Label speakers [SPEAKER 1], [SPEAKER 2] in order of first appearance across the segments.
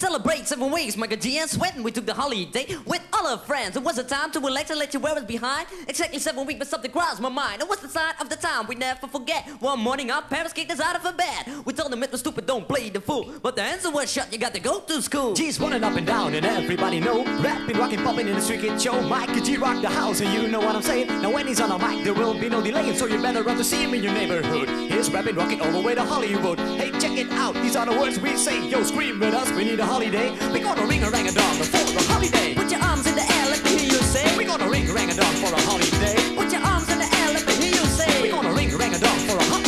[SPEAKER 1] Celebrate seven weeks, Miker G and Sven. We took the holiday with all our friends. It was a time to relax and let you wear us behind. Exactly seven weeks, but something crossed my mind. It was the sign of the time we never forget. One morning, our parents kicked us out of bed. We told them it was stupid, don't play the fool. But the answer was shut, you got to go to school.
[SPEAKER 2] G's running up and down, and everybody know. Rapping, rocking, popping in the street kid show. Miker G rock the house, and you know what I'm saying. Now when he's on a mic, there will be no delaying, so you better run to see him in your neighborhood. He's rapping, rocking all the way to Hollywood. Hey, check it out, these are the words we say. Yo, scream with us, we need a holiday. We gonna ring a rang a dong for a holiday.
[SPEAKER 1] Put your arms in the air, let me hear you say. We're
[SPEAKER 2] gonna ring a rang a dong for a holiday.
[SPEAKER 1] Put your arms in the air, let me hear you say.
[SPEAKER 2] We're gonna ring a rang a dong for a holiday.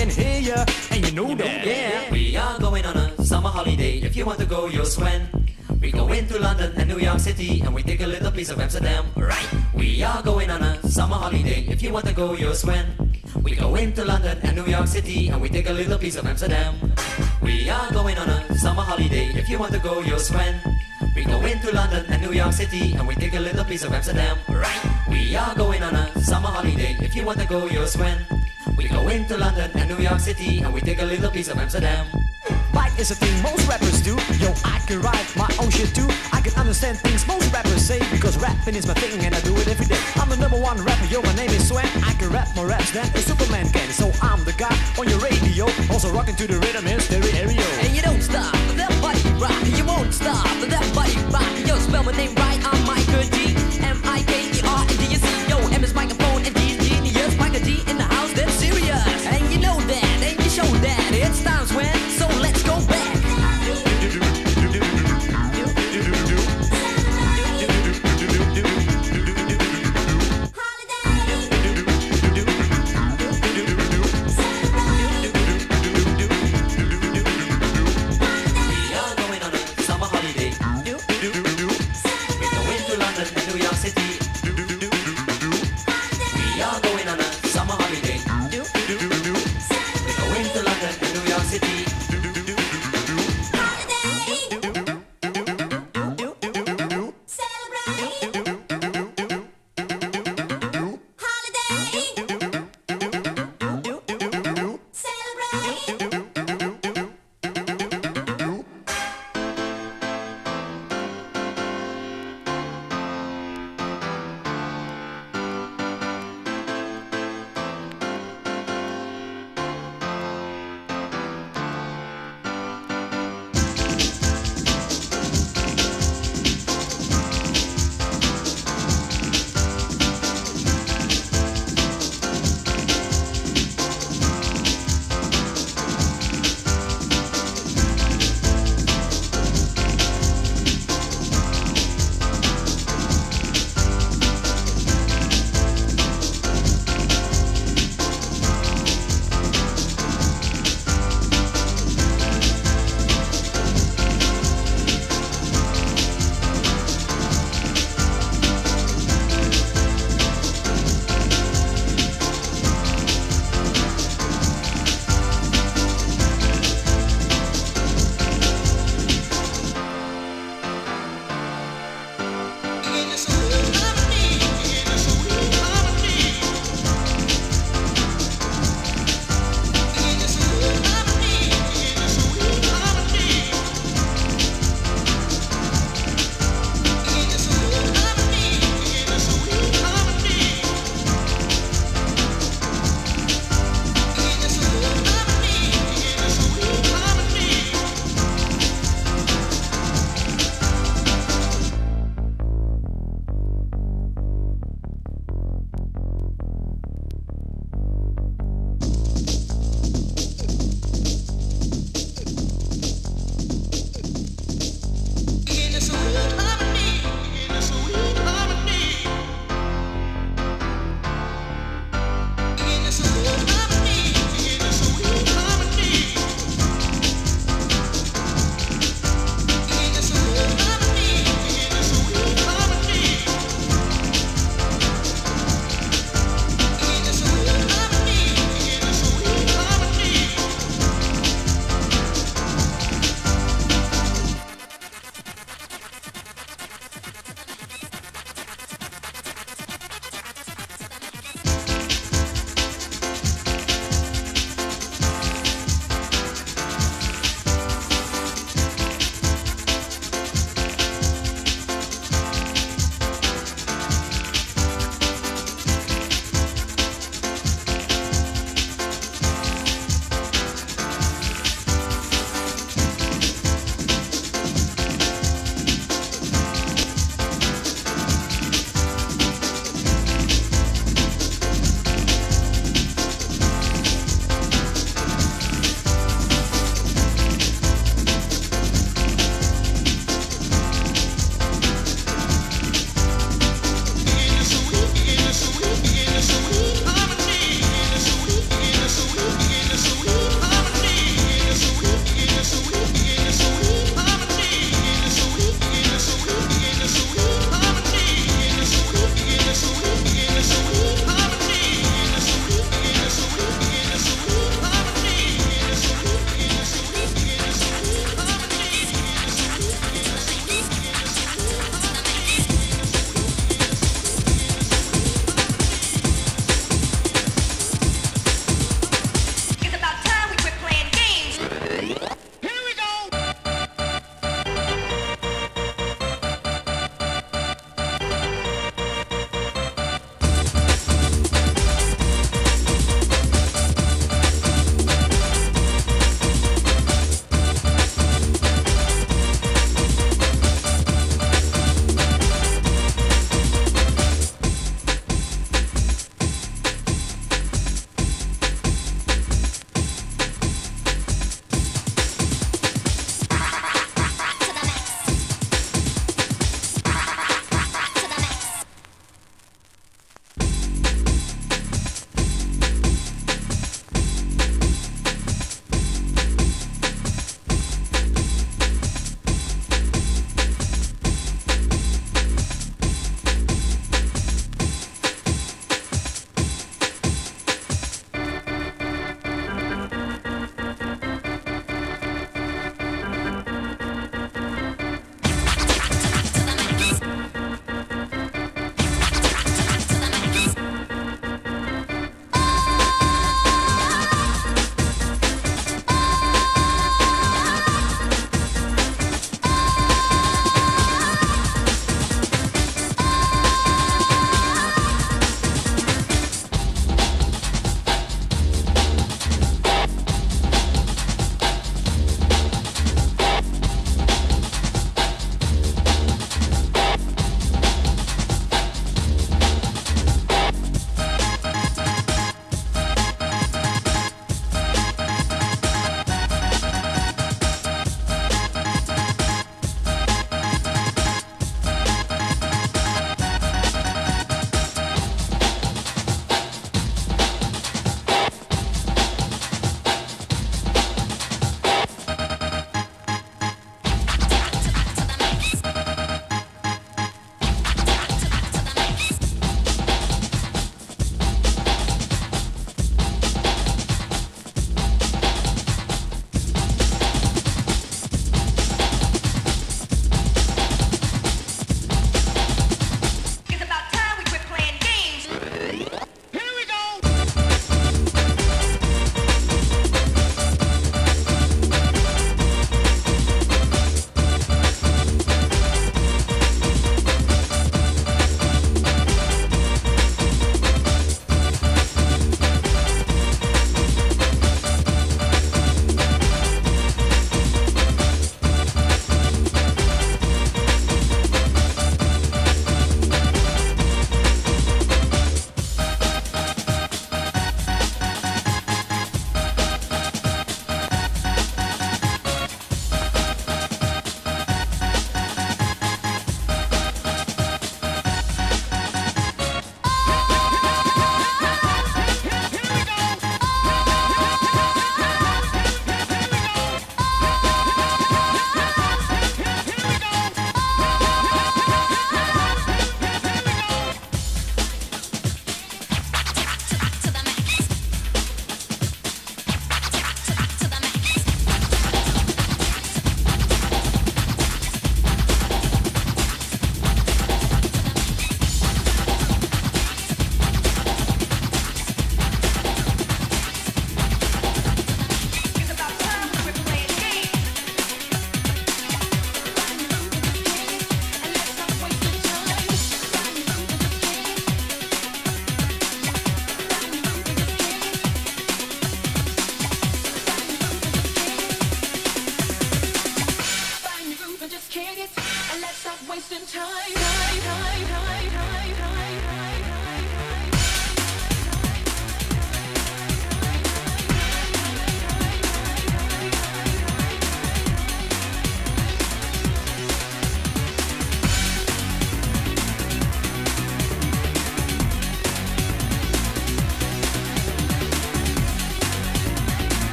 [SPEAKER 1] Can
[SPEAKER 2] hear ya, and you know that.
[SPEAKER 1] Yeah.
[SPEAKER 3] We are going on a summer holiday. If you want to go, you'll swim. We go into London and New York City, and we take a little piece of Amsterdam. Right? We are going on a summer holiday. If you want to go, you'll swim. We go into London and New York City, and we take a little piece of Amsterdam. We are going on a summer holiday. If you want to go, you'll swim. We go into London and New York City, and we take a little piece of Amsterdam. Right? We are going on a summer holiday. If you want to go, you'll swim. We go into London and New York City, and we take a little piece of Amsterdam.
[SPEAKER 2] Bike is a thing most rappers do. Yo, I can write my own shit too. I can understand things most rappers say because rapping is my thing and I do it every day. I'm the number one rapper, yo, my name is Sven. I can rap more raps than a Superman can. So I'm the guy on your radio, also rocking to the rhythm in stereo.
[SPEAKER 1] And you don't stop, that body rock. You won't stop, that body rock. Yo, spell my name right, I'm Miker G.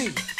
[SPEAKER 4] M-U-S-I-C.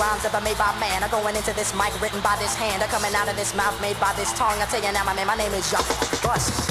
[SPEAKER 5] rhymes ever made by man. I'm going into this mic written by this hand. I'm coming out of this mouth made by this tongue. I tell you now, my man, my name is Young Bust.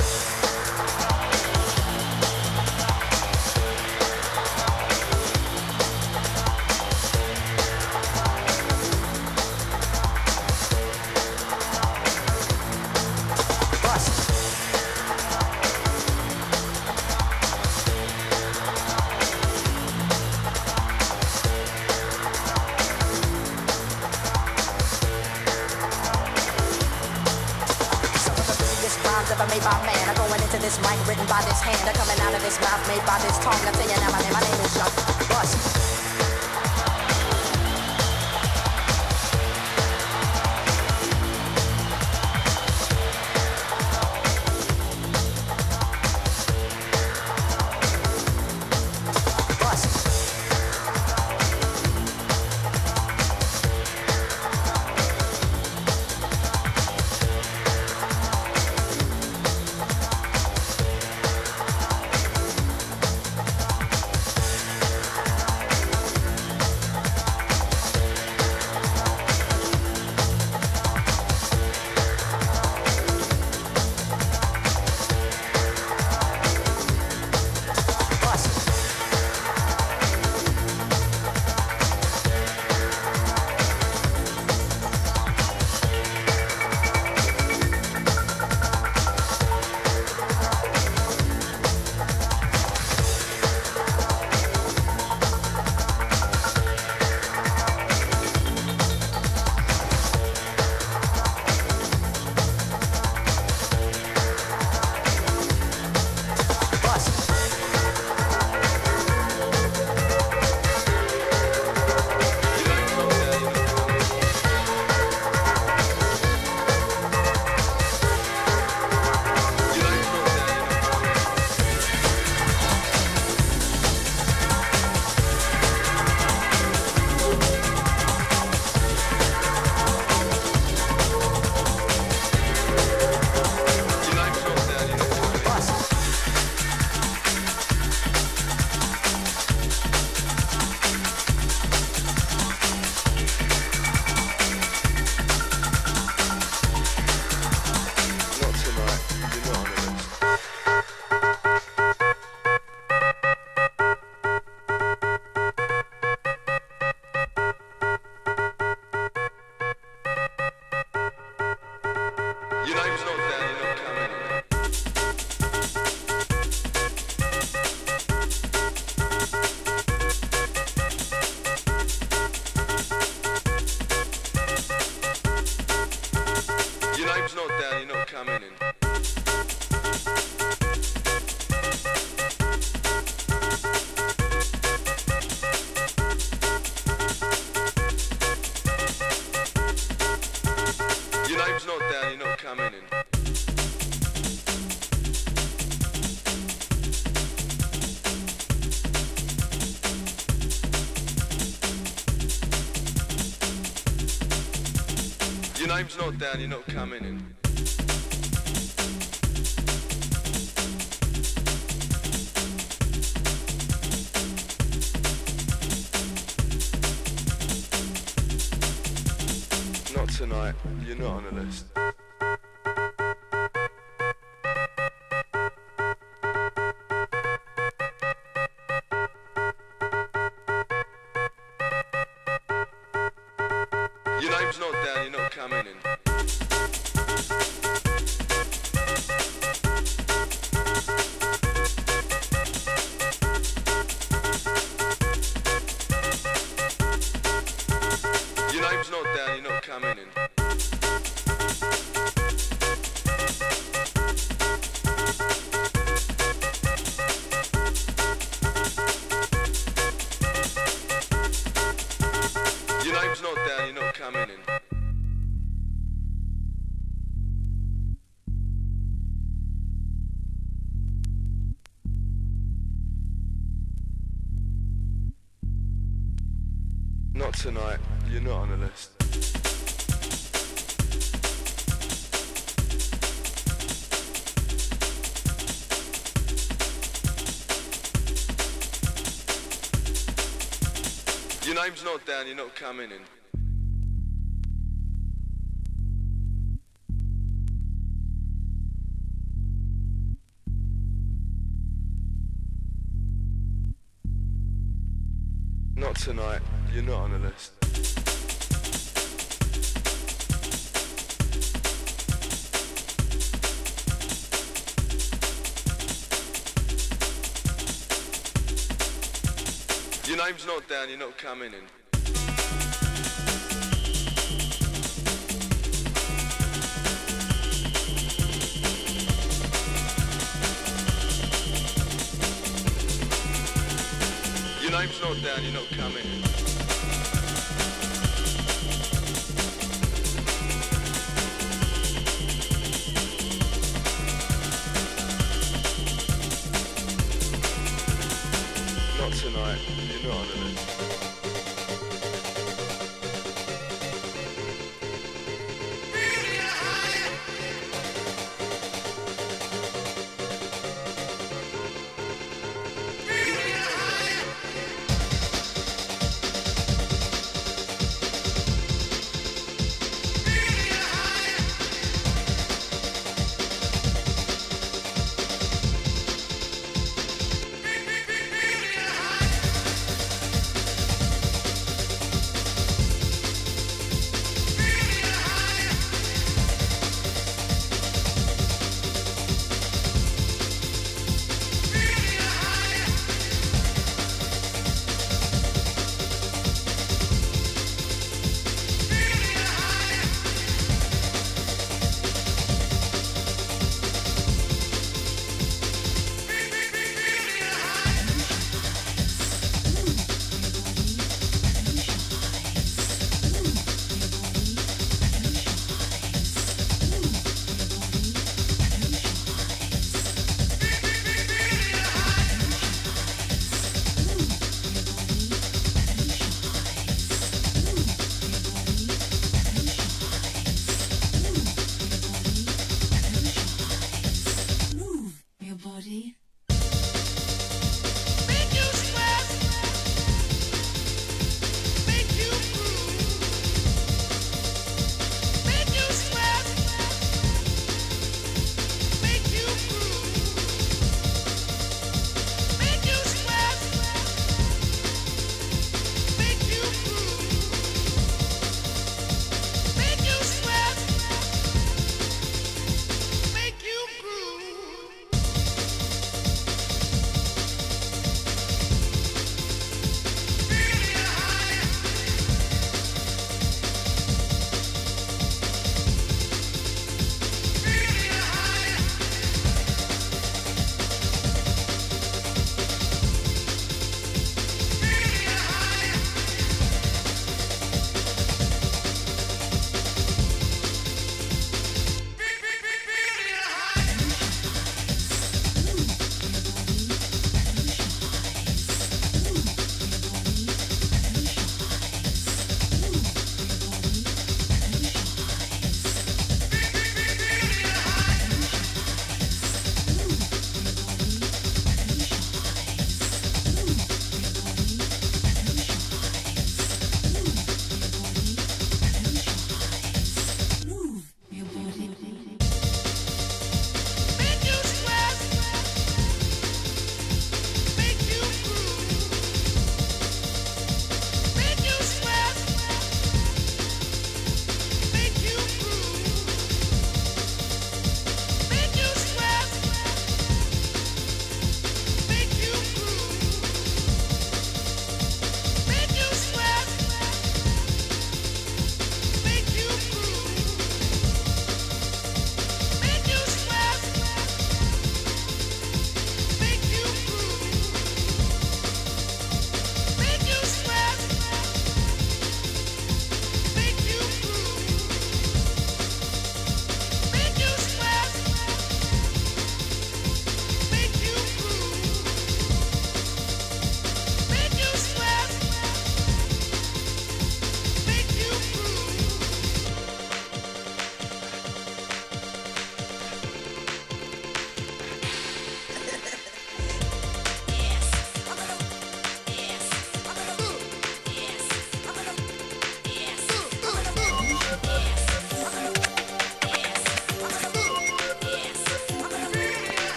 [SPEAKER 5] time's
[SPEAKER 6] not down, you're not coming in. Not tonight, you're not on the list. Your name's not down, you're not down, you're not coming in. Not tonight, you're not on the list. Your name's not down, you're not coming in. Not down, you're not coming. Not tonight, you're not on the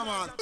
[SPEAKER 7] original Jataman.